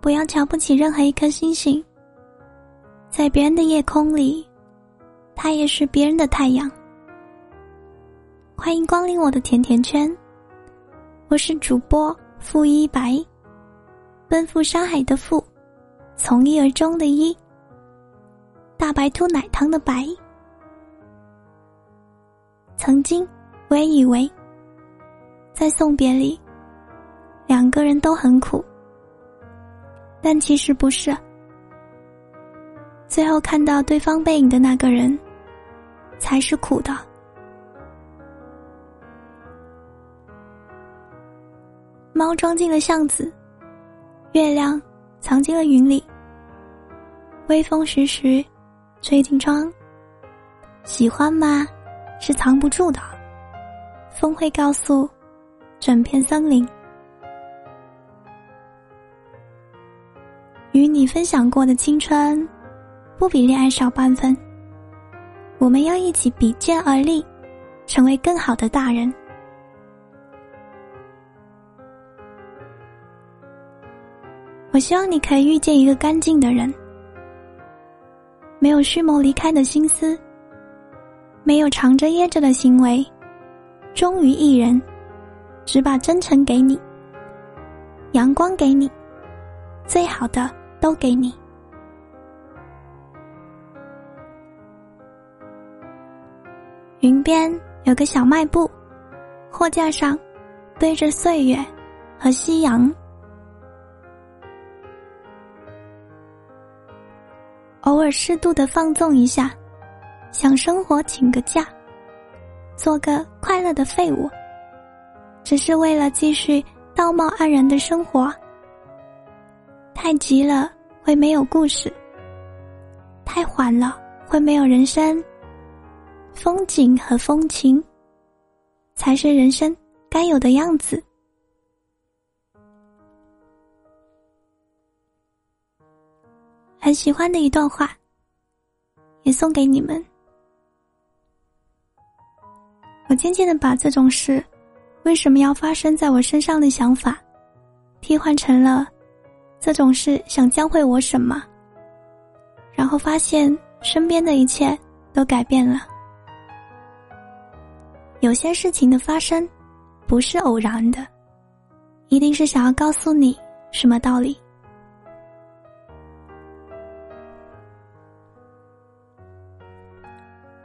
不要瞧不起任何一颗星星。在别人的夜空里，它也是别人的太阳。欢迎光临我的甜甜圈，我是主播付一白，奔赴山海的赴，从一而终的一，大白兔奶糖的白。曾经，我也以为，在送别里，两个人都很苦，但其实不是。最后看到对方背影的那个人，才是苦的。猫装进了巷子，月亮藏进了云里。微风徐徐，吹进窗。喜欢吗？是藏不住的。风会告诉整片森林，与你分享过的青春。不比恋爱少半分。我们要一起比肩而立，成为更好的大人。我希望你可以遇见一个干净的人，没有蓄谋离开的心思，没有藏着掖着的行为，忠于一人，只把真诚给你，阳光给你，最好的都给你。云边有个小卖部，货架上堆着岁月和夕阳。偶尔适度的放纵一下，想生活请个假，做个快乐的废物，只是为了继续道貌岸然的生活。太急了会没有故事，太缓了会没有人生。风景和风情，才是人生该有的样子。很喜欢的一段话，也送给你们。我渐渐的把这种事为什么要发生在我身上的想法，替换成了这种事想教会我什么，然后发现身边的一切都改变了。有些事情的发生，不是偶然的，一定是想要告诉你什么道理。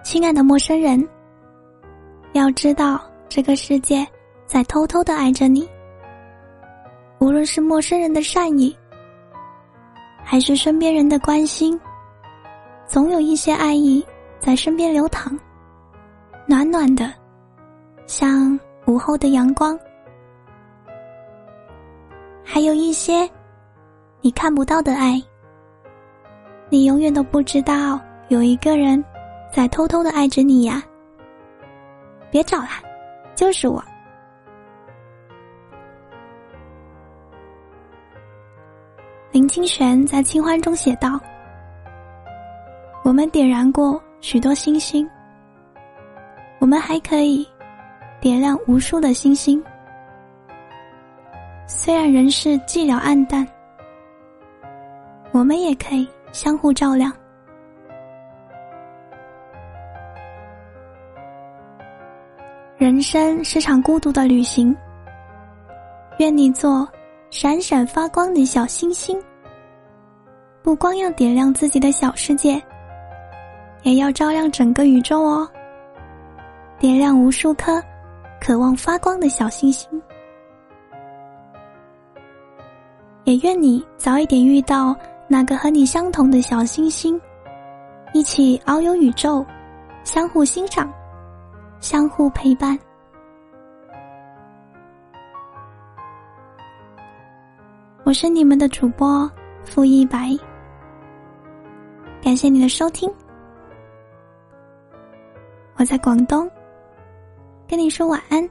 亲爱的陌生人，要知道这个世界在偷偷的爱着你。无论是陌生人的善意，还是身边人的关心，总有一些爱意在身边流淌，暖暖的。像午后的阳光，还有一些你看不到的爱。你永远都不知道有一个人在偷偷的爱着你呀。别找了，就是我。林清玄在《清欢》中写道：“我们点燃过许多星星，我们还可以。”点亮无数的星星，虽然人世寂寥暗淡，我们也可以相互照亮。人生是场孤独的旅行，愿你做闪闪发光的小星星，不光要点亮自己的小世界，也要照亮整个宇宙哦，点亮无数颗。渴望发光的小星星，也愿你早一点遇到那个和你相同的小星星，一起遨游宇宙，相互欣赏，相互陪伴。我是你们的主播付一白，感谢你的收听，我在广东。跟你说晚安。